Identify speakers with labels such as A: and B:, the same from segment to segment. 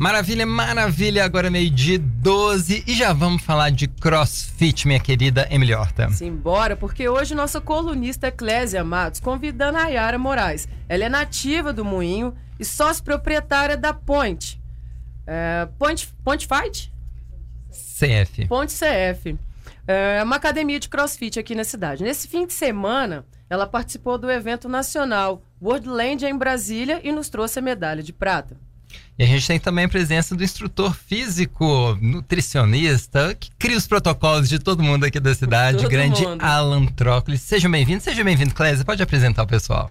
A: Maravilha, maravilha. Agora é meio-dia 12 e já vamos falar de crossfit, minha querida Emily Horta.
B: Simbora, porque hoje nossa colunista é Clésia Matos convidando a Yara Moraes. Ela é nativa do Moinho e sócio proprietária da Point. É, Point, Point Fight?
A: CF.
B: Ponte CF. É uma academia de crossfit aqui na cidade. Nesse fim de semana, ela participou do evento nacional Worldland em Brasília e nos trouxe a medalha de prata.
A: E a gente tem também a presença do instrutor físico, nutricionista, que cria os protocolos de todo mundo aqui da cidade,
B: Todo
A: grande
B: mundo.
A: Alan Trócoli. Seja bem-vindo, seja bem-vindo, Clésia. Pode apresentar o pessoal.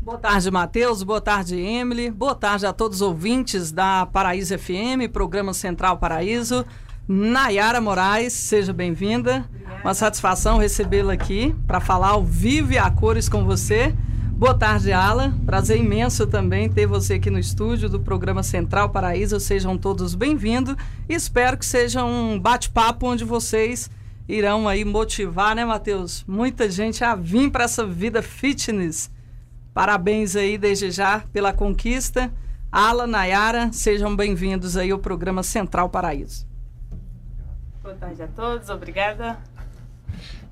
C: Boa tarde, Matheus. Boa tarde, Emily. Boa tarde a todos os ouvintes da Paraíso FM, programa Central Paraíso. Nayara Moraes, seja bem-vinda. Uma satisfação recebê-la aqui para falar ao vivo e a cores com você. Boa tarde, Ala. Prazer imenso também ter você aqui no estúdio do programa Central Paraíso. Sejam todos bem-vindos espero que seja um bate-papo onde vocês irão aí motivar, né, Matheus? Muita gente a vir para essa vida fitness. Parabéns aí desde já pela conquista. Ala, Nayara, sejam bem-vindos aí ao programa Central Paraíso.
D: Boa tarde a todos, obrigada.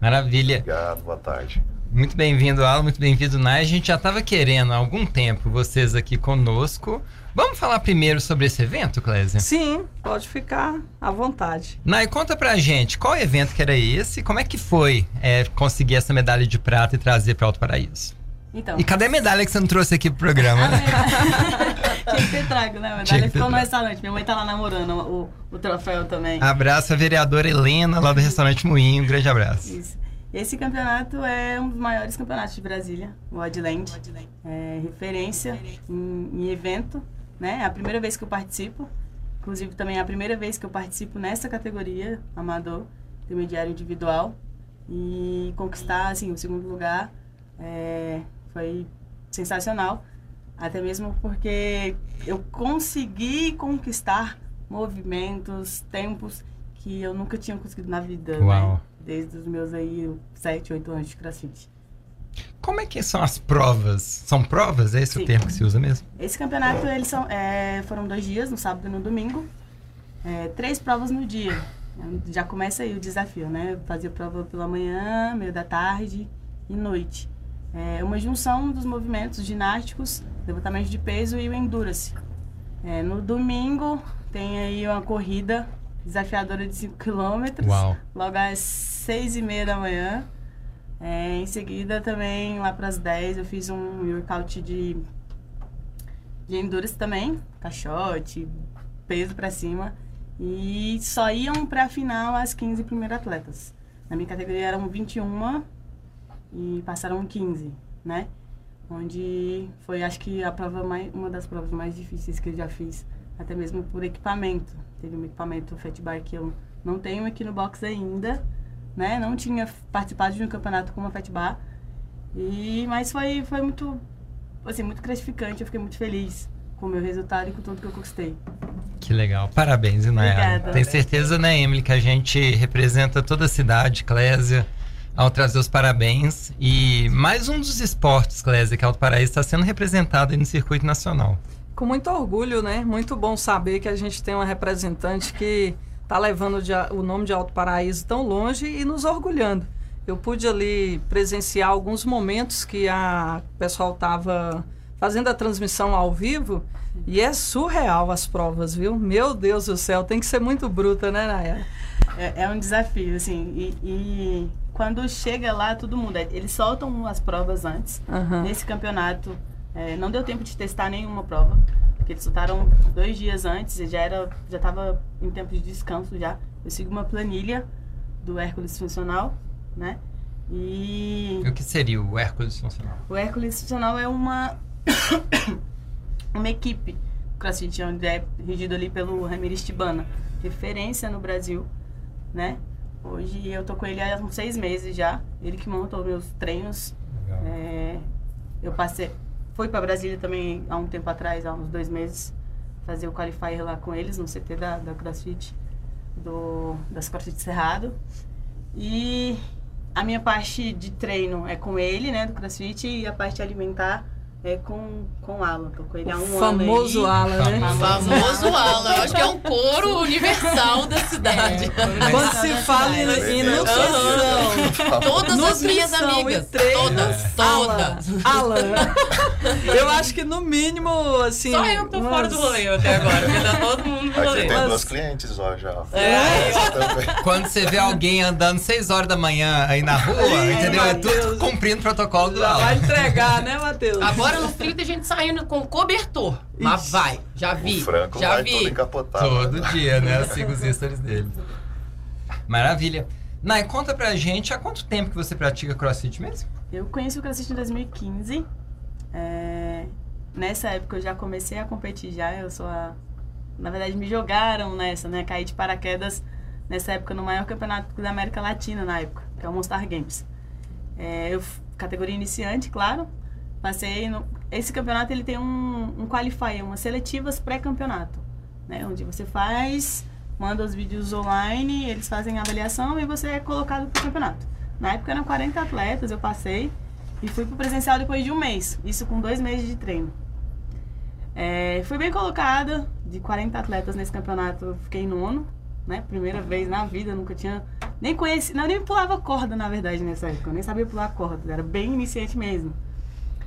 A: Maravilha.
E: Obrigado, boa tarde.
A: Muito bem-vindo, Alan. Muito bem-vindo, Nai. A gente já estava querendo há algum tempo vocês aqui conosco. Vamos falar primeiro sobre esse evento, Clésia?
C: Sim, pode ficar à vontade.
A: Nai, conta pra gente qual evento que era esse, como é que foi é, conseguir essa medalha de prata e trazer para Alto Paraíso?
D: Então,
A: E cadê a medalha que você não trouxe aqui pro programa? né?
D: tinha que ter trago, né? A medalha ficou no restaurante. Minha mãe tá lá namorando o, o troféu também.
A: Abraço a vereadora Helena, lá do restaurante Moinho. Um grande abraço.
D: Isso. Esse campeonato é um dos maiores campeonatos de Brasília, o Oddland. É referência em, em evento, né? É a primeira vez que eu participo. Inclusive, também é a primeira vez que eu participo nessa categoria, amador, intermediário individual. E conquistar, assim, o segundo lugar é, foi sensacional. Até mesmo porque eu consegui conquistar movimentos, tempos que eu nunca tinha conseguido na vida,
A: Uau.
D: né? Desde os meus aí 7, 8 anos de crossfit.
A: Como é que são as provas? São provas? É esse o
D: Sim.
A: termo que se usa mesmo?
D: Esse campeonato, eles são, é, foram dois dias, no sábado e no domingo. É, três provas no dia. Já começa aí o desafio, né? Eu fazia prova pela manhã, meio da tarde e noite. É uma junção dos movimentos ginásticos, levantamento de peso e o endurance. É, no domingo tem aí uma corrida desafiadora de 5 km.
A: Uau.
D: Logo às seis e meia da manhã. É, em seguida, também, lá para as 10, eu fiz um workout de, de endurance também. Caixote, peso para cima. E só iam para a final as 15 primeiros atletas. Na minha categoria eram 21 e passaram 15, né? Onde foi, acho que, a prova mais, uma das provas mais difíceis que eu já fiz. Até mesmo por equipamento. Teve um equipamento Fat Bar que eu não tenho aqui no box ainda, né? Não tinha participado de um campeonato com uma Fat Bar. E, mas foi, foi muito, assim, muito gratificante. Eu fiquei muito feliz com o meu resultado e com tudo que eu conquistei.
A: Que legal. Parabéns, Inayara. Tenho certeza, né, Emily, que a gente representa toda a cidade, Clésia, ao trazer os parabéns. E mais um dos esportes, Clésia, que Alto Paraíso está sendo representado aí no circuito nacional.
C: Com muito orgulho, né? Muito bom saber que a gente tem uma representante que está levando o nome de Alto Paraíso tão longe e nos orgulhando. Eu pude ali presenciar alguns momentos que a o pessoal estava fazendo a transmissão ao vivo e é surreal as provas, viu? Meu Deus do céu, tem que ser muito bruta, né, Nayara?
D: É, é um desafio, assim. E, e quando chega lá, todo mundo. Eles soltam as provas antes.
C: Aham.
D: Nesse campeonato, é, não deu tempo de testar nenhuma prova. Porque eles soltaram dois dias antes e já era, já estava em tempo de descanso já. Eu sigo uma planilha do Hércules Funcional, né? E
A: o que seria o Hércules Funcional?
D: o Hércules Funcional é uma uma equipe CrossFit onde é regido ali pelo Ramires Tibana, referência no Brasil, né? Hoje eu tô com ele há uns seis meses já. Ele que monta os meus treinos. É, eu passei, fui para Brasília também há um tempo atrás, há uns dois meses, fazer o qualifier lá com eles no CT da, da CrossFit, do, das CrossFit Cerrado. E a minha parte de treino é com ele, né, do CrossFit, e a parte alimentar É com, com o Alan, tô com ele há um
C: o famoso
D: ano
C: Alan, né?
A: Famoso.
E: Famoso Alan. Eu acho que é um coro universal da cidade.
C: É, Quando se fala em, em nutrição,
E: Todas as minhas
C: nutrição
E: amigas. Todas, todas.
C: Alan. Alan. Eu acho que no mínimo, assim.
E: Só eu que tô fora do
C: umas-
E: rolê até agora, porque tá todo mundo
F: Aqui tem
C: Mas-
F: duas clientes ó, já.
E: É.
F: Também.
A: Quando você vê alguém andando 6 horas da manhã aí na rua,
C: Ih,
A: entendeu? É tudo cumprindo o protocolo do
C: Já vai entregar, né, Matheus?
E: Agora no frio tem gente saindo com cobertor. Mas
C: Ixi.
E: vai, já vi.
F: O Franco
E: já
F: vai
E: vi.
F: todo encapotado.
A: Todo dia, né? Eu sigo os stories dele. Maravilha. Nai, conta pra gente há quanto tempo que você pratica crossfit mesmo?
D: Eu conheci o CrossFit em 2015. É, Nessa época eu já comecei a competir já. Eu sou a... Na verdade, me jogaram nessa, né? Caí de paraquedas nessa época no maior campeonato da América Latina na época, que é o Monster Games. É, eu categoria iniciante, claro. Passei no... Esse campeonato ele tem um, um qualifier, umas seletivas pré-campeonato, né? Onde você faz, manda os vídeos online, eles fazem a avaliação e você é colocado pro campeonato. Na época eram 40 atletas, eu passei e fui pro presencial depois de um mês. Isso com dois meses de treino. É, fui bem colocada, de 40 atletas nesse campeonato, eu fiquei nono, né? Primeira vez na vida, nunca tinha. Nem conheci, não, nem pulava corda, na verdade, nessa época. Eu nem sabia pular corda, era bem iniciante mesmo.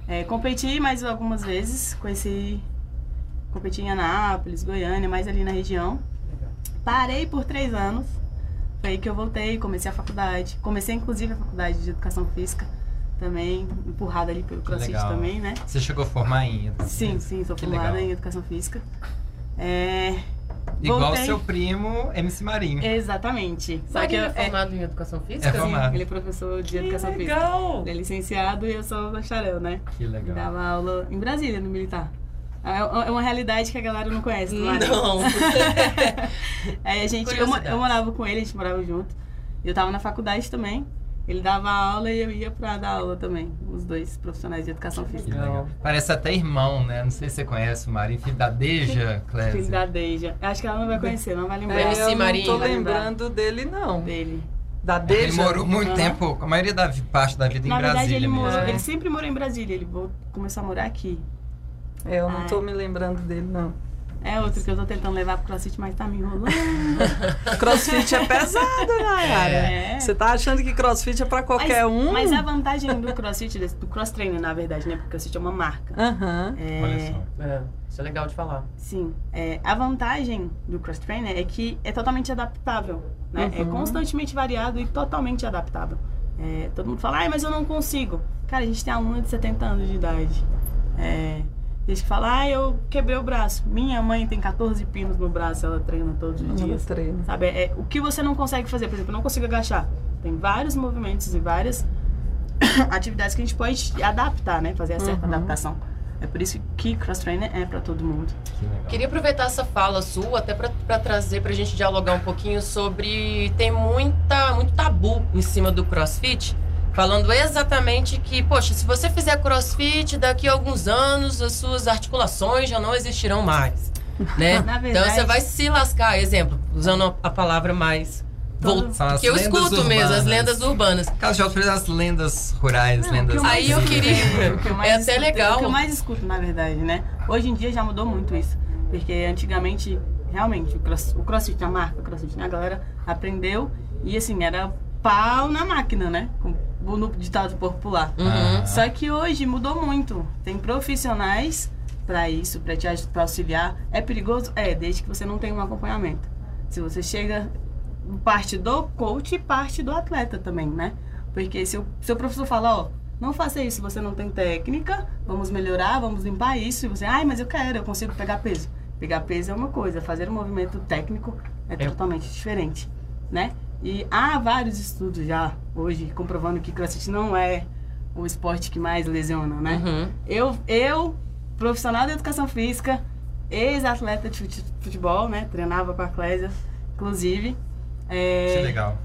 D: É, competi mais algumas vezes, conheci. Competi em Anápolis, Goiânia, mais ali na região. Parei por três anos. Foi aí que eu voltei, comecei a faculdade. Comecei, inclusive, a faculdade de educação física também, empurrada ali pelo CrossFit
A: legal.
D: também, né?
A: Você chegou a formar em educação
D: Sim,
A: física?
D: sim, sou
A: Que
D: formada
A: legal.
D: em educação física. É,
A: Igual
D: voltei.
A: seu primo, MC Marinho.
D: Exatamente. Só que
E: Marinho
D: eu,
E: é formado em educação física?
A: É
D: sim,
A: formado.
D: ele é professor de
E: Que
D: educação física.
E: legal!
D: Ele é licenciado e eu sou bacharel, né?
A: Que legal.
D: Dava aula em Brasília, no militar. É é uma realidade que a galera não conhece. do Marinho.
E: Não.
D: Aí a gente, eu, eu morava com ele, a gente morava junto. Eu tava na faculdade também. Ele dava aula e eu ia pra dar aula também. Os dois profissionais de educação física.
A: legal. Parece até irmão, né? Não sei se você conhece o Marinho, filho da Deja, Clésia.
D: Filho da Deja. Eu Acho que ela não vai conhecer, não vai lembrar
C: É, eu não tô lembrando dele, não.
D: dele.
C: Da
A: Ele
C: Deja?
A: morou muito
D: Aham.
A: tempo, a maioria da parte da vida em
D: Na
A: Brasília.
D: verdade, ele,
A: mesmo.
D: morou,
C: É.
D: ele sempre morou em Brasília. Ele vol- começou a morar aqui.
C: É, eu não tô
D: Ai.
C: me lembrando dele, não.
D: É outro que eu tô tentando levar pro CrossFit, mas tá me enrolando.
C: Crossfit é pesado, Nayara.
D: É.
C: Você tá achando que crossfit é pra qualquer
D: mas,
C: um?
D: Mas a vantagem do CrossFit, do cross trainer, na verdade, né? Porque o CrossFit é uma marca.
C: Aham.
D: É,
A: Olha só.
E: É, isso é legal de falar.
D: Sim. É, a vantagem do cross trainer é que é totalmente adaptável. Né? É
C: Uhum.
D: constantemente variado e totalmente adaptável. É, todo mundo fala, ai, mas eu não consigo. Cara, a gente tem aluna de 70 anos de idade. É, Diz que fala, ah, eu quebrei o braço. Minha mãe tem 14 pinos no braço, ela treina todos os dias.
C: treino.
D: Sabe, é, o que você não consegue fazer, por exemplo, eu não consigo agachar. Tem vários movimentos e várias atividades que a gente pode adaptar, né? Fazer a certa
C: Uhum.
D: adaptação. É por isso que cross trainer é para todo mundo.
A: Que.
E: Queria aproveitar essa fala sua até para trazer para a gente dialogar um pouquinho sobre tem muita muito tabu em cima do CrossFit, falando exatamente que, poxa, se você fizer CrossFit daqui a alguns anos as suas articulações já não existirão mais, né?
D: Na
E: então
D: verdade-
E: você vai se lascar, exemplo, usando a- palavra mais
D: Todo-
E: vol-
A: São as
E: que eu
A: lendas
E: escuto mesmo, as
A: urbanas.
E: lendas urbanas.
A: Caso de outros, as lendas rurais,
D: Não,
A: lendas...
D: o que eu
E: Aí eu queria-
D: o que eu
E: é
D: mais
E: até
D: escuto-
E: legal.
D: O que eu mais escuto, na verdade, né? Hoje em dia já mudou muito isso. Porque antigamente, realmente, o, cross, o crossfit, a marca crossfit, né? A galera aprendeu e, assim, era pau na máquina, né? Com no ditado popular.
E: Uhum.
A: Ah.
D: Só que hoje mudou muito. Tem profissionais para isso, para te pra auxiliar. É perigoso? É, desde que você não tenha um acompanhamento. Se você chega parte do coach e parte do atleta também, né? Porque se o seu professor fala, ó, não faça isso, você não tem técnica, vamos melhorar, vamos limpar isso, e você, ai, mas eu quero, eu consigo pegar peso. Pegar peso é uma coisa, fazer um movimento técnico é,
E: É.
D: totalmente diferente, né? E há vários estudos já hoje comprovando que crossfit não é o esporte que mais lesiona, né?
E: Uhum.
D: Eu, eu, profissional da educação física, ex-atleta de fute- futebol, né? Treinava com a Clésia, inclusive. É,
A: Que legal.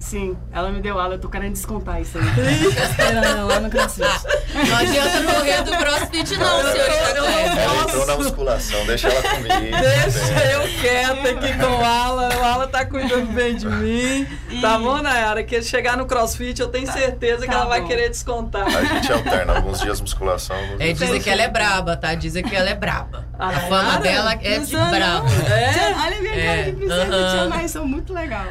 D: Sim, ela me deu aula, eu tô querendo descontar isso aí. Tô esperando ela lá no CrossFit.
E: Não adianta correr do crossfit, não, senhorita Clésia.
F: Ela entrou na musculação, deixa ela comigo.
C: Deixa eu quieta aqui com o Alan. O Alan tá cuidando bem de mim. Tá bom, Nayara? Que chegar no crossfit, eu tenho certeza que
D: tá
C: ela vai
D: bom.
C: querer descontar.
F: A gente alterna, alguns dias musculação, alguns
E: É,
F: dias
E: dizem que ela é braba, tá? Dizem que ela é braba.
C: A
E: A fama dela é
D: Não não.
E: braba.
C: É?
D: Olha a minha
E: É,
D: cara de princesa,
E: aham.
D: tia Mai, são muito legal.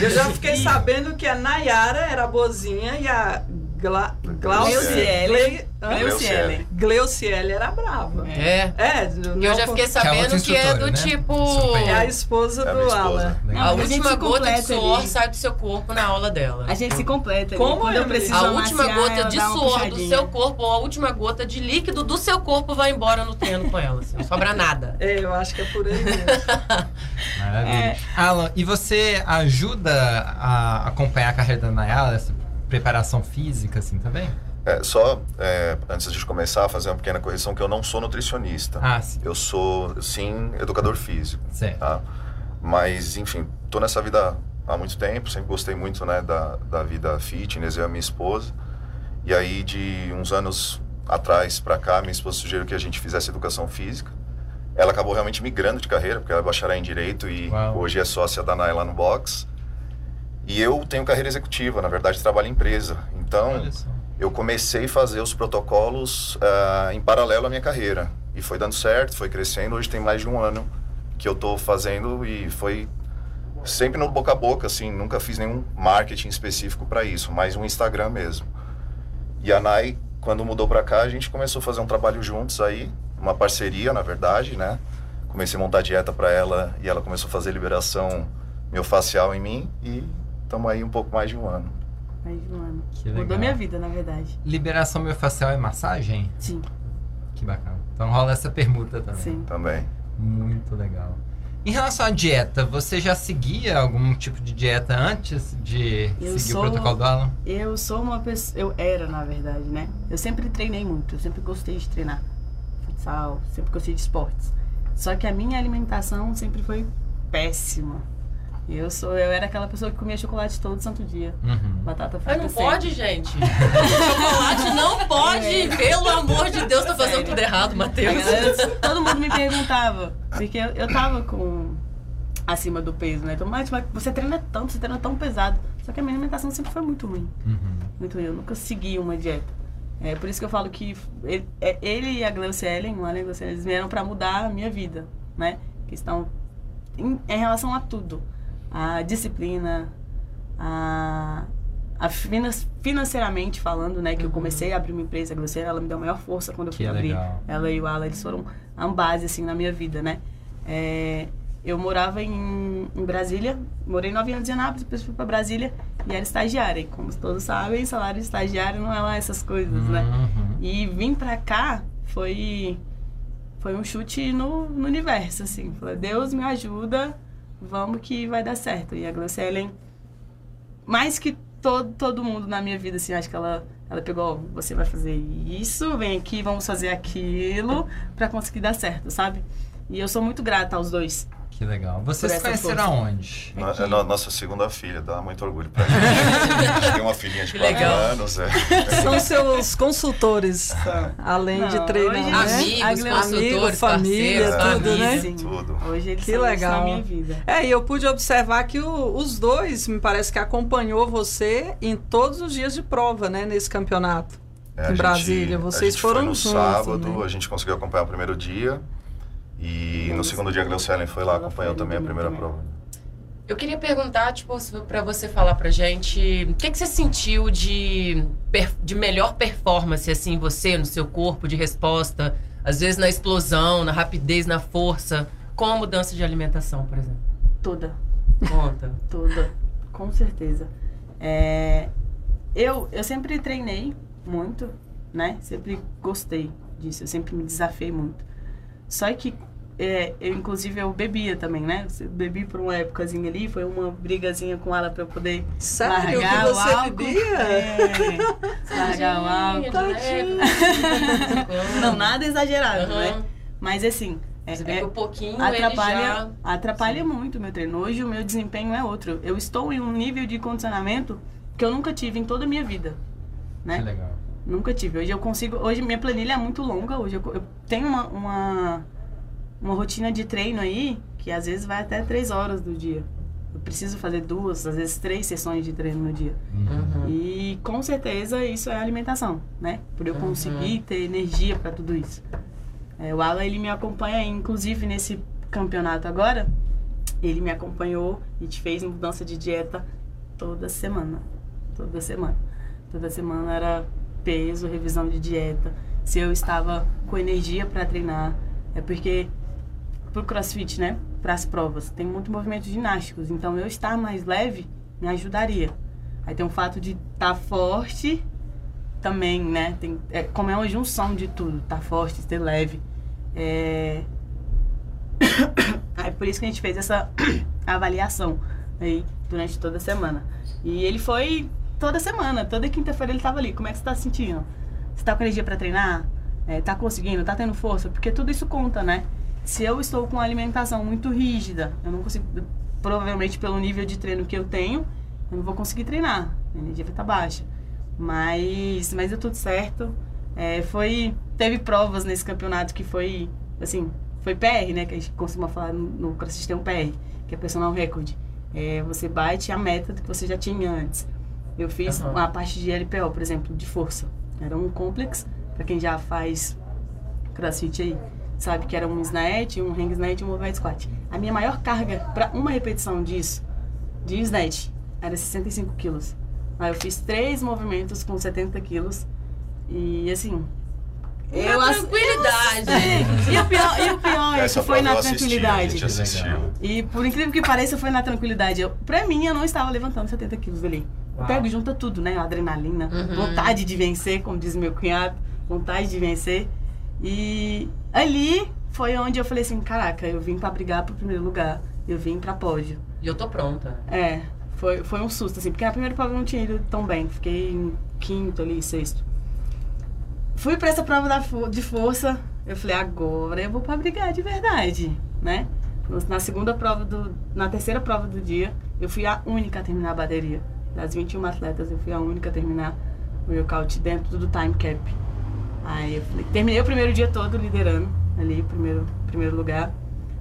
C: Eu já fiquei sabendo que a Nayara era boazinha e a Gla...
D: Gleuciele.
C: Gle... Hã?
D: Gleuciele.
C: Gleuciele era brava.
E: É.
C: É,
E: Eu já fiquei
A: é
E: sabendo que é do
A: instrutora, né?
E: tipo.
C: É a esposa
F: É a
C: do. Alan.
E: A
D: A
E: última
D: se
E: gota de suor
D: ali.
E: sai do seu corpo na aula dela.
D: A gente se completa. ali.
C: Como,
D: Quando eu
C: Emily?
D: preciso
E: A última gota de suor do seu corpo ou a última gota de líquido do seu corpo vai embora no treino com ela. Assim, não sobra nada.
C: É, eu acho que é por aí mesmo.
A: Maravilha.
D: É.
A: Alan, e você ajuda a acompanhar a carreira da Nayara, essa preparação física, assim, também?
F: É, só é, antes de começar, fazer uma pequena correção, que eu não sou nutricionista.
A: Ah, sim.
F: Eu sou, sim, educador físico,
A: Certo.
F: tá? Mas, enfim, tô nessa vida há muito tempo, sempre gostei muito, né, da, da vida fitness, eu e a minha esposa. E aí, de uns anos atrás pra cá, minha esposa sugeriu que a gente fizesse educação física. Ela acabou realmente migrando de carreira, porque ela é bacharel em Direito e
A: Uau.
F: hoje é sócia da NAI lá no box. E eu tenho carreira executiva, na verdade trabalho em empresa. Então, eu comecei a fazer os protocolos ah, em paralelo à minha carreira. E foi dando certo, foi crescendo. Hoje tem mais de um ano que eu estou fazendo e foi sempre no boca a boca, assim. Nunca fiz nenhum marketing específico para isso, mas um Instagram mesmo. E a Nai, quando mudou para cá, a gente começou a fazer um trabalho juntos aí, uma parceria, na verdade, né? Comecei a montar dieta para ela e ela começou a fazer liberação miofascial em mim e estamos aí um pouco mais de um ano.
D: Mais de um ano.
A: Que legal.
D: Mudou minha vida, na verdade.
A: Liberação miofascial é massagem?
D: Sim,
A: Que bacana. Então rola essa permuta também.
D: sim.
F: Também.
A: Muito legal. Em relação à dieta, você já seguia algum tipo de dieta antes de
D: Eu
A: seguir
D: sou-
A: o protocolo do Alan?
D: Eu sou uma pessoa. Eu era, na verdade, né? Eu sempre treinei muito, eu sempre gostei de treinar. Futsal, sempre gostei de esportes. Só que a minha alimentação sempre foi péssima. Eu sou, eu era aquela pessoa que comia chocolate todo santo dia.
A: Uhum.
D: Batata frita.
E: Mas não
D: sempre.
E: pode, gente. Chocolate não pode. Pelo amor de Deus, tá fazendo
D: Sério.
E: tudo errado, Matheus.
D: galera- todo mundo me perguntava, porque eu, eu tava com acima do peso, né? Então, mas, mas você treina tanto, você treina tão pesado. Só que a minha alimentação sempre foi muito ruim.
A: Uhum.
D: Muito ruim. Eu nunca segui uma dieta. É por isso que eu falo que ele, é- ele e a Gleucielen, o Alan a Gleucielen, eles vieram pra mudar a minha vida, né? Que estão em, em relação a tudo. A disciplina, a, a finan- financeiramente falando, né? Que eu comecei a abrir uma empresa, a Gleucielen, ela me deu a maior força quando eu fui
A: Que
D: abrir.
A: legal.
D: Ela e o Alan, eles foram a base, assim, na minha vida, né? É, eu morava em, em Brasília, morei nove anos em Anápolis, depois fui pra Brasília e era estagiária. E como todos sabem, salário de estagiário não é lá essas coisas, né?
A: Uhum.
D: E vim pra cá foi, foi um chute no, no universo, assim. Falei, Deus me ajuda, vamos que vai dar certo. E a Gleucielen, mais que todo, todo mundo na minha vida, assim, acho que ela, ela pegou, ó, você vai fazer isso, vem aqui, vamos fazer aquilo, pra conseguir dar certo, sabe? E eu sou muito grata aos dois.
A: Que legal. Vocês se conheceram
D: força.
A: aonde?
D: Aqui.
F: é no- nossa segunda filha, dá muito orgulho pra gente. a gente tem uma filhinha de
E: Que
F: 4
E: legal.
F: anos, é.
C: São seus consultores, além de
D: Não,
C: treinar,
D: hoje-
C: né?
E: Amigos,
D: Amigo,
E: consultores,
C: família,
E: parceiros,
C: tudo, né?
E: amigos.
D: Sim.
F: Tudo.
D: Hoje eles
C: Que
D: são
C: legal.
D: na minha vida.
C: É, e eu pude observar que o- os dois, me parece que acompanhou você em todos os dias de prova, né, nesse campeonato.
F: É,
C: Em
F: gente-
C: Brasília,
F: a
C: vocês
F: gente
C: foram
F: foi no
C: juntos,
F: sábado,
C: né?
F: a gente conseguiu acompanhar o primeiro dia. E no segundo dia a Gleucielen foi lá, acompanhou também a primeira prova.
E: Eu queria perguntar, tipo, pra você falar pra gente, o que, que você sentiu de, de melhor performance, assim, você, no seu corpo, de resposta, às vezes na explosão, na rapidez, na força, com a mudança de alimentação, por exemplo?
D: Toda.
E: Conta.
D: Toda, com certeza. É, eu, eu sempre treinei muito, né? Sempre gostei disso, eu sempre me desafiei muito. Só que é, eu, inclusive, eu bebia também, né? Bebi por uma épocazinha ali, foi uma brigazinha com ela pra eu poder
C: Sério
D: largar
C: que
D: o
C: você
D: álcool.
C: bebia?
D: É, largar o álcool.
E: Leve,
D: Não, nada exagerado, né?
E: Aham.
D: Mas assim, É,
E: Você vê
D: é-
E: que o pouquinho
D: atrapalha,
E: ele já...
D: atrapalha muito o meu treino. Hoje o meu desempenho é outro. Eu estou em um nível de condicionamento que eu nunca tive em toda a minha vida, né?
A: Que legal.
D: Nunca tive. Hoje eu consigo. Hoje minha planilha é muito longa. Hoje eu, eu tenho uma, uma, uma rotina de treino aí que às vezes vai até três horas do dia. Eu preciso fazer duas, às vezes três sessões de treino no dia.
E: Uhum.
D: E com certeza isso é alimentação, né? Por eu
E: Uhum.
D: conseguir ter energia para tudo isso. É, o Alan, ele me acompanha, inclusive nesse campeonato agora, ele me acompanhou e te fez mudança de dieta toda semana. Toda semana. Toda semana era peso, revisão de dieta. Se eu estava com energia para treinar. É porque pro crossfit, né? Para as provas, tem muito movimento ginásticos. Então eu estar mais leve me ajudaria. Aí tem o fato de estar forte também, né? Tem, é, como é uma junção de tudo, tá forte, ser leve. É... Aí por isso que a gente fez essa avaliação aí durante toda a semana. E ele foi toda semana, toda quinta-feira ele tava ali. Como é que você tá se sentindo? Você tá com energia para treinar? É, tá conseguindo? Tá tendo força? Porque tudo isso conta, né? Se eu estou com uma alimentação muito rígida, eu não consigo, provavelmente pelo nível de treino que eu tenho, eu não vou conseguir treinar. A energia vai estar baixa. Mas, mas deu tudo certo. É, foi, teve provas nesse campeonato que foi, assim, foi PR, né? Que a gente costuma falar no, CrossFit tem um PR, que é personal record. É, você bate a meta que você já tinha antes. Eu fiz
E: Aham.
D: uma parte de LPO, por exemplo, de força. Era um complex, para quem já faz CrossFit aí, sabe que era um snatch, um hang snatch e um overhead squat. A minha maior carga para uma repetição disso, de snatch, era 65 quilos. Aí eu fiz três movimentos com 70 quilos. E assim.
E: Eu
D: ass-
E: tranquilidade.
D: E o pior, e o pior é que foi na
F: eu
D: tranquilidade.
F: gente assistiu.
D: E por incrível que pareça, foi na tranquilidade. Eu, pra mim, eu não estava levantando 70 quilos ali. Eu pego e junta tudo, né? Adrenalina,
E: Uhum.
D: vontade de vencer, como diz meu cunhado, vontade de vencer. E ali foi onde eu falei assim, caraca, eu vim pra brigar pro primeiro lugar. Eu vim pra pódio.
E: E eu tô pronta.
D: É, foi, foi um susto, assim, porque a primeira prova eu não tinha ido tão bem. Fiquei em quinto ali, sexto. Fui pra essa prova da de força, eu falei, agora eu vou pra brigar de verdade, né? Na segunda prova do. Na terceira prova do dia, eu fui a única a terminar a bateria. Das 21 atletas, eu fui a única a terminar o workout dentro do time cap. Aí eu falei, terminei o primeiro dia todo liderando ali, primeiro, primeiro lugar.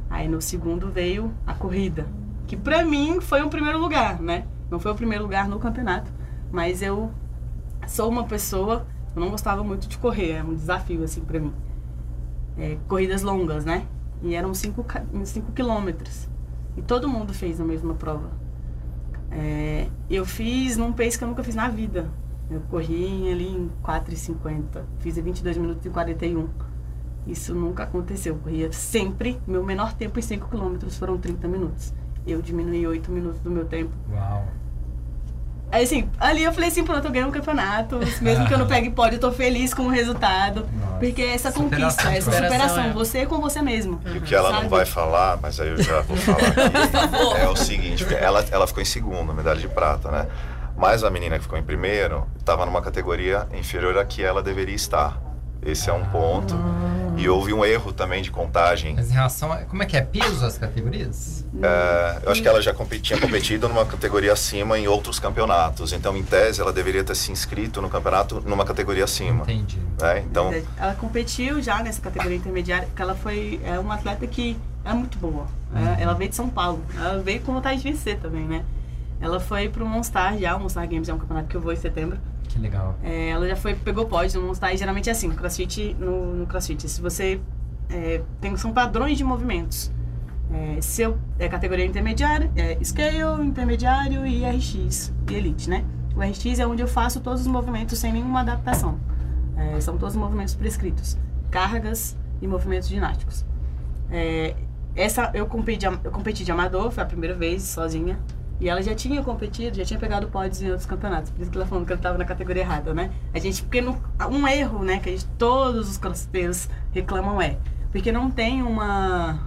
D: Aí no segundo veio a corrida, que pra mim foi um primeiro lugar, né? Não foi o primeiro lugar no campeonato, mas eu sou uma pessoa, eu não gostava muito de correr, é um desafio assim pra mim. É, corridas longas, né? E eram 5 cinco quilômetros. E todo mundo fez a mesma prova. É, eu fiz num pace que eu nunca fiz na vida. Eu corri ali em 4,50. Fiz em 22 minutos e 41. Isso nunca aconteceu. Eu corria sempre. Meu menor tempo em 5 quilômetros foram 30 minutos. Eu diminuí 8 minutos do meu tempo.
A: Uau.
D: Aí, assim, ali eu falei assim, pronto, eu ganhei um campeonato. Mesmo que eu não pegue pódio, eu tô feliz com o resultado.
A: Nossa.
D: Porque é essa
A: Superação,
D: conquista, essa
E: superação,
D: superação,
E: é.
D: você com você mesmo.
F: E o que ela
D: Sabe?
F: não vai falar, mas aí eu já vou falar aqui, é o seguinte, ela, ela ficou em segundo, medalha de prata, né? Mas a menina que ficou em primeiro estava numa categoria inferior à que ela deveria estar. Esse é um ponto. E houve um erro também de contagem.
A: Mas em relação a. Como é que é? Piso as categorias?
F: É, eu acho que ela já tinha competido numa categoria acima em outros campeonatos. Então, em tese, ela deveria ter se inscrito no campeonato numa categoria acima.
A: Entendi.
F: né? Então,
D: Ela competiu já nessa categoria intermediária, porque ela foi é uma atleta que é muito boa. É, ela veio de São Paulo. Ela veio com vontade de vencer também, né? Ela foi pro Monstar já, o Monstar Games é um campeonato que eu vou em setembro.
A: Que legal.
D: É, ela já foi, pegou pódio no Monstar e geralmente é assim, no crossfit, no, no crossfit, se você é, tem, são padrões de movimentos. É, se eu, é categoria intermediária, é scale, intermediário e RX, e elite, né? O RX é onde eu faço todos os movimentos sem nenhuma adaptação. É, são todos os movimentos prescritos. Cargas e movimentos ginásticos. É, essa eu competi, de, eu competi de amador, foi a primeira vez sozinha. E ela já tinha competido, já tinha pegado pódios em outros campeonatos. Por isso que ela falando que ela estava na categoria errada, né? A gente, porque no, um erro, né, que a gente, todos os crossfiteiros reclamam é, porque não tem uma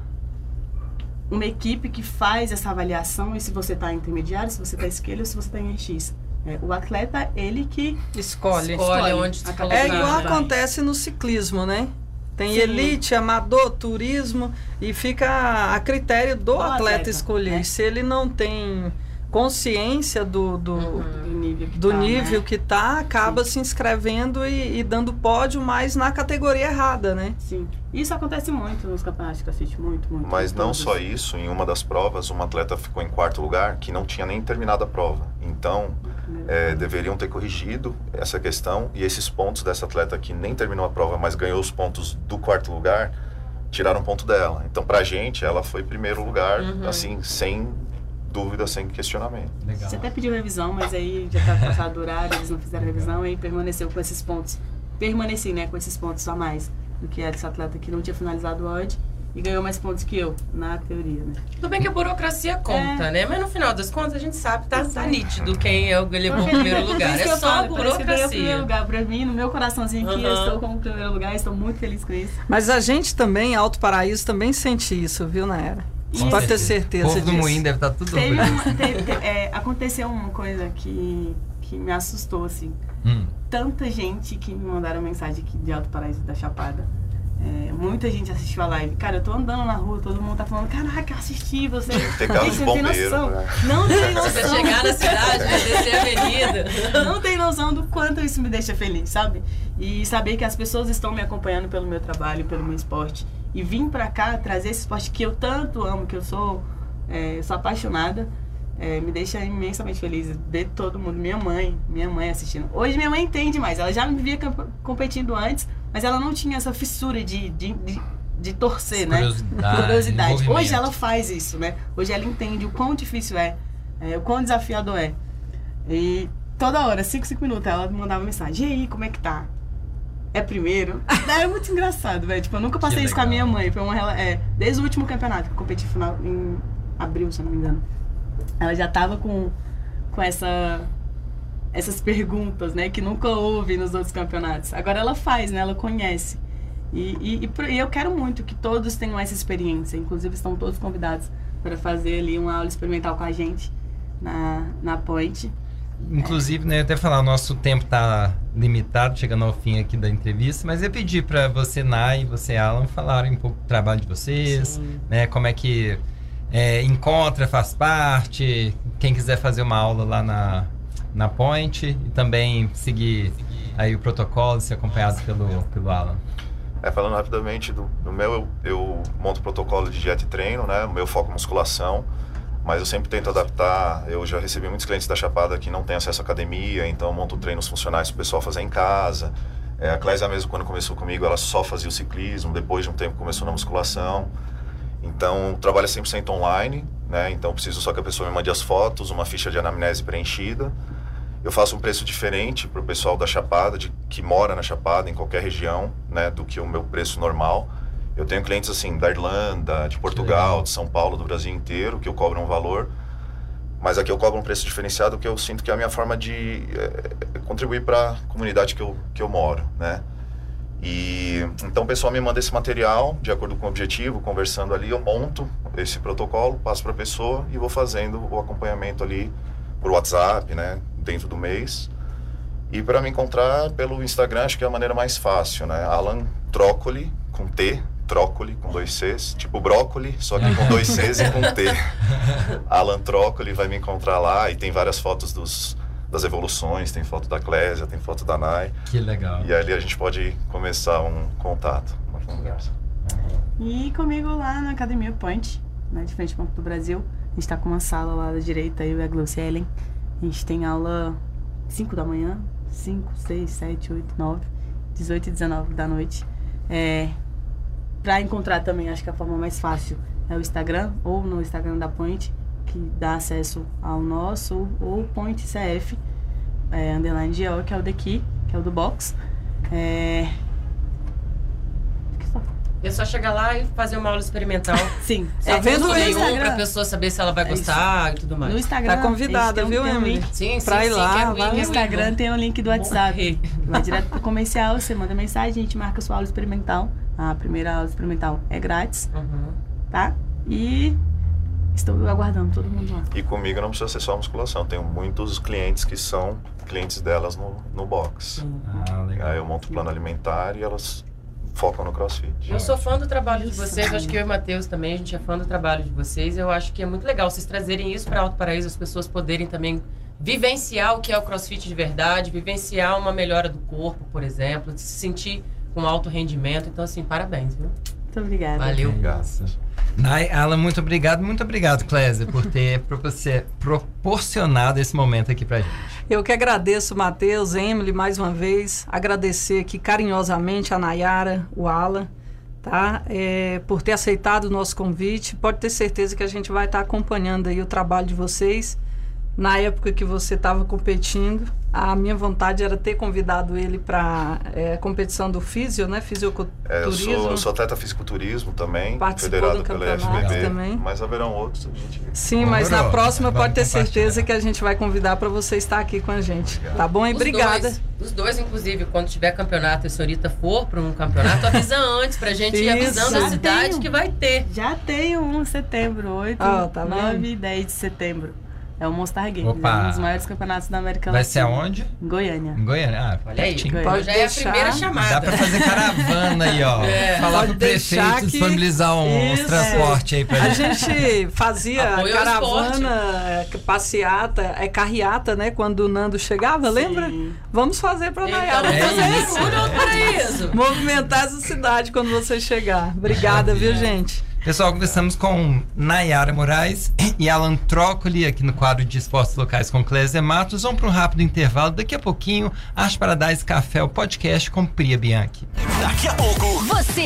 D: uma equipe que faz essa avaliação e se você está intermediário, se você está esquerdo ou se você está em RX. É, o atleta, ele que
C: Escolhe.
E: Escolhe onde se
D: a
E: colocar.
C: É igual acontece no ciclismo, né? Tem
D: Sim.
C: elite, amador, turismo e fica a critério do,
D: Do
C: atleta,
D: atleta,
C: escolher.
D: né?
C: Se ele não tem consciência do, do,
D: Do nível que
C: do
D: tá,
C: nível
D: né?
C: que tá, acaba se inscrevendo e, e dando pódio, mas na categoria errada, né?
D: Sim. Isso acontece muito nos campeonatos de crossfit, muito, muito.
F: Mas não
D: Todos.
F: só isso, em uma das provas, uma atleta ficou em quarto lugar que não tinha nem terminado a prova. Então, é, deveriam ter corrigido essa questão e esses pontos dessa atleta que nem terminou a prova, mas ganhou os pontos do quarto lugar, tiraram ponto dela. Então, pra gente, ela foi primeiro lugar,
E: Uhum.
F: assim, sem dúvida, sem questionamento.
A: Legal.
D: Você até pediu revisão, mas aí já estava passado do horário, eles não fizeram revisão e permaneceu com esses pontos. Permaneci, né, com esses pontos a mais do que esse atleta que não tinha finalizado o odd e ganhou mais pontos que eu, na teoria, né?
E: Tudo bem que a burocracia conta,
D: É.
E: né? Mas no final das contas a gente sabe, tá, tá nítido quem é o que levou o primeiro lugar. É
D: eu
E: só a
D: falo, eu o primeiro
E: burocracia.
D: lugar pra mim, no meu coraçãozinho aqui, eu
E: Aham.
D: estou como primeiro lugar, estou muito feliz com isso.
C: Mas a gente também, Alto Paraíso, também sente isso, viu, Naera? Você pode ter
A: O
C: certeza
A: povo do
C: disso.
A: Moinho deve estar tudo
D: Teve uma- teve- te- é, aconteceu uma coisa que, que me assustou, assim.
A: Hum.
D: tanta gente que me mandaram mensagem aqui de Alto Paraíso da Chapada. É, muita gente assistiu a live. Cara, eu tô andando na rua, todo mundo tá falando, caraca, assisti você.
F: Tem
D: Gente,
F: de
D: você não tem
F: bombeiro,
D: noção.
F: né?
D: Não tem
E: Você
D: noção.
E: chegar na cidade, vai descer a avenida.
D: Não tem noção do quanto isso me deixa feliz, sabe? E saber que as pessoas estão me acompanhando pelo meu trabalho, pelo meu esporte. E vim pra cá trazer esse esporte que eu tanto amo, que eu sou, é, sou apaixonada. é, me deixa imensamente feliz ver todo mundo, minha mãe, minha mãe assistindo. Hoje minha mãe entende mais, ela já me via competindo antes, mas ela não tinha essa fissura de, de, de, de torcer, né?
A: Curiosidade,
D: Curiosidade. Hoje ela faz isso, né? Hoje ela entende o quão difícil é, é, o quão desafiador é. E toda hora, 5, 5 minutos, ela me mandava mensagem. E aí, como é que tá? É primeiro? é muito engraçado, velho. Tipo, eu nunca passei isso com a minha mãe. Foi uma é, Desde o último campeonato, que eu competi final em abril, se eu não me engano. Ela já tava com, com essa essas perguntas, né, que nunca houve nos outros campeonatos. Agora ela faz, né, ela conhece. E, e, e e eu quero muito que todos tenham essa experiência. Inclusive, estão todos convidados para fazer ali uma aula experimental com a gente na, na Point.
A: Inclusive, né, até falar, o nosso tempo tá limitado, chegando ao fim aqui da entrevista, mas eu pedi para você, Nai, e você, Alan, falarem um pouco do trabalho de vocês,
E: Sim.
A: né, como é que é, encontra, faz parte, quem quiser fazer uma aula lá na, na Point e também seguir aí o protocolo, ser acompanhado pelo, pelo Alan.
F: É, falando rapidamente do, do meu, eu, eu monto protocolo de dieta e treino, né? O meu foco é musculação, mas eu sempre tento adaptar. Eu já recebi muitos clientes da Chapada que não têm acesso à academia, então monto treinos funcionais para o pessoal fazer em casa. É, a Clésia mesmo, quando começou comigo, ela só fazia o ciclismo, depois de um tempo começou na musculação. Então, o trabalho é 100% online, né? Então, preciso só que a pessoa me mande as fotos, uma ficha de anamnese preenchida. Eu faço um preço diferente para o pessoal da Chapada, de, que mora na Chapada, em qualquer região, né, do que o meu preço normal. Eu tenho clientes assim da Irlanda, de Portugal, de São Paulo, do Brasil inteiro, que eu cobro um valor. Mas aqui eu cobro um preço diferenciado, que eu sinto que é a minha forma de eh, contribuir para a comunidade que eu, que eu moro, né? E então o pessoal me manda esse material de acordo com o objetivo, conversando ali, eu monto esse protocolo, passo para a pessoa e vou fazendo o acompanhamento ali por WhatsApp, né, dentro do mês. E para me encontrar pelo Instagram, acho que é a maneira mais fácil, né? Alan Trócoli com T, Trócoli com dois Cs, tipo brócoli, só que com dois Cs e com T. Alan Trócoli vai me encontrar lá e tem várias fotos dos das evoluções, tem foto da Clésia, tem foto da Nai.
A: Que legal.
F: E ali a gente pode começar um contato, uma conversa.
D: E comigo lá na Academia Point, né, de frente ao Banco do Brasil. A gente tá com uma sala lá da direita, eu e a Glaucia Ellen. A gente tem aula 5 da manhã, 5, 6, 7, 8, 9, 18 e 19 da noite. É, pra encontrar também, acho que a forma mais fácil é o Instagram, ou no Instagram da Point, que dá acesso ao nosso, ou Point CF, é, underline GO, que é o daqui, que é o do box. É... só
E: É só chegar lá e fazer uma aula experimental.
D: Sim.
E: Sem
C: Tá vendo no
D: Instagram?
E: pra pessoa saber se ela vai
D: É
E: gostar e tudo mais.
D: No Instagram.
C: Tá convidada,
D: tem um-
C: viu,
D: tem um
C: Emily?
D: link.
E: Sim, sim,
C: Pra ir
E: sim,
C: lá,
E: quero ir,
D: No. Instagram tem o link do WhatsApp.
E: Morrer.
D: Vai direto pro comercial, você manda mensagem, a gente marca sua aula experimental. A primeira aula experimental é grátis,
E: Uhum.
D: tá? E estou aguardando todo mundo lá.
F: E comigo não precisa ser só musculação, tenho muitos clientes que são clientes delas no, no box.
A: Ah, legal.
F: Aí eu monto o plano alimentar e elas focam no crossfit.
E: Eu sou fã do trabalho de vocês, acho que eu e o Matheus também, a gente é fã do trabalho de vocês. Eu acho que é muito legal vocês trazerem isso para Alto Paraíso, as pessoas poderem também vivenciar o que é o crossfit de verdade, vivenciar uma melhora do corpo, por exemplo, se sentir com alto rendimento. Então, assim, parabéns, viu?
D: Muito obrigada.
E: Valeu.
A: Nay, Alan, muito obrigado, muito obrigado, Clésia, por ter proporci- proporcionado esse momento aqui pra gente.
C: Eu que agradeço, Matheus, Emily, mais uma vez. Agradecer aqui carinhosamente a Nayara, o Alan, tá? É, por ter aceitado o nosso convite. Pode ter certeza que a gente vai estar acompanhando aí o trabalho de vocês. Na época que você estava competindo, a minha vontade era ter convidado ele para a competição do físio, né?
F: É, eu,
C: Fisioculturismo.
F: sou, eu sou atleta fisiculturismo também,
C: Participou
F: federado
C: campeonato
F: FBB,
C: também.
F: mas haverão outros. A gente...
C: Sim, mas na próxima
A: Vamos
C: pode ter certeza que a gente vai convidar para você estar aqui com a gente. Tá bom? E
E: Os
C: obrigada.
E: Dois, os dois, inclusive, quando tiver campeonato e a senhorita for para um campeonato, avisa antes pra gente ir avisando a
D: Já
E: cidade
D: tenho.
E: que vai ter.
D: Já tenho um em setembro, 8,
C: Ó, tá vendo?
D: 9 e 10 de setembro. É o Monster Games,
A: Opa.
D: é um dos maiores campeonatos da América
A: Vai
D: Latina.
A: ser aonde?
D: Em Goiânia.
A: Em Goiânia. Ah,
E: Olha aí,
A: pertinho.
D: Pode
E: já é a
C: deixar.
E: primeira chamada.
A: Dá pra fazer caravana aí, ó.
E: É.
A: Falar
C: Pode
A: pro
C: deixar
A: prefeito
C: que-
A: disponibilizar um, uns
C: Isso.
A: transporte aí pra
C: A
A: gente.
C: gente fazia
E: Apoio
C: caravana, é, passeata, é carreata, né? Quando o Nando chegava, lembra? Vamos fazer pra Nayara
E: Então,
A: É
C: fazer
A: isso.
E: paraíso.
C: Movimentar essa cidade quando você chegar. Obrigada, viu, gente?
A: Pessoal, conversamos com Nayara Moraes e Alan Trócoli aqui no quadro de esportes locais com Clésia Matos. Vamos para um rápido intervalo. Daqui a pouquinho, Arte Paradise Café, o podcast com Priya Bianchi.
G: Daqui a pouco.
H: Você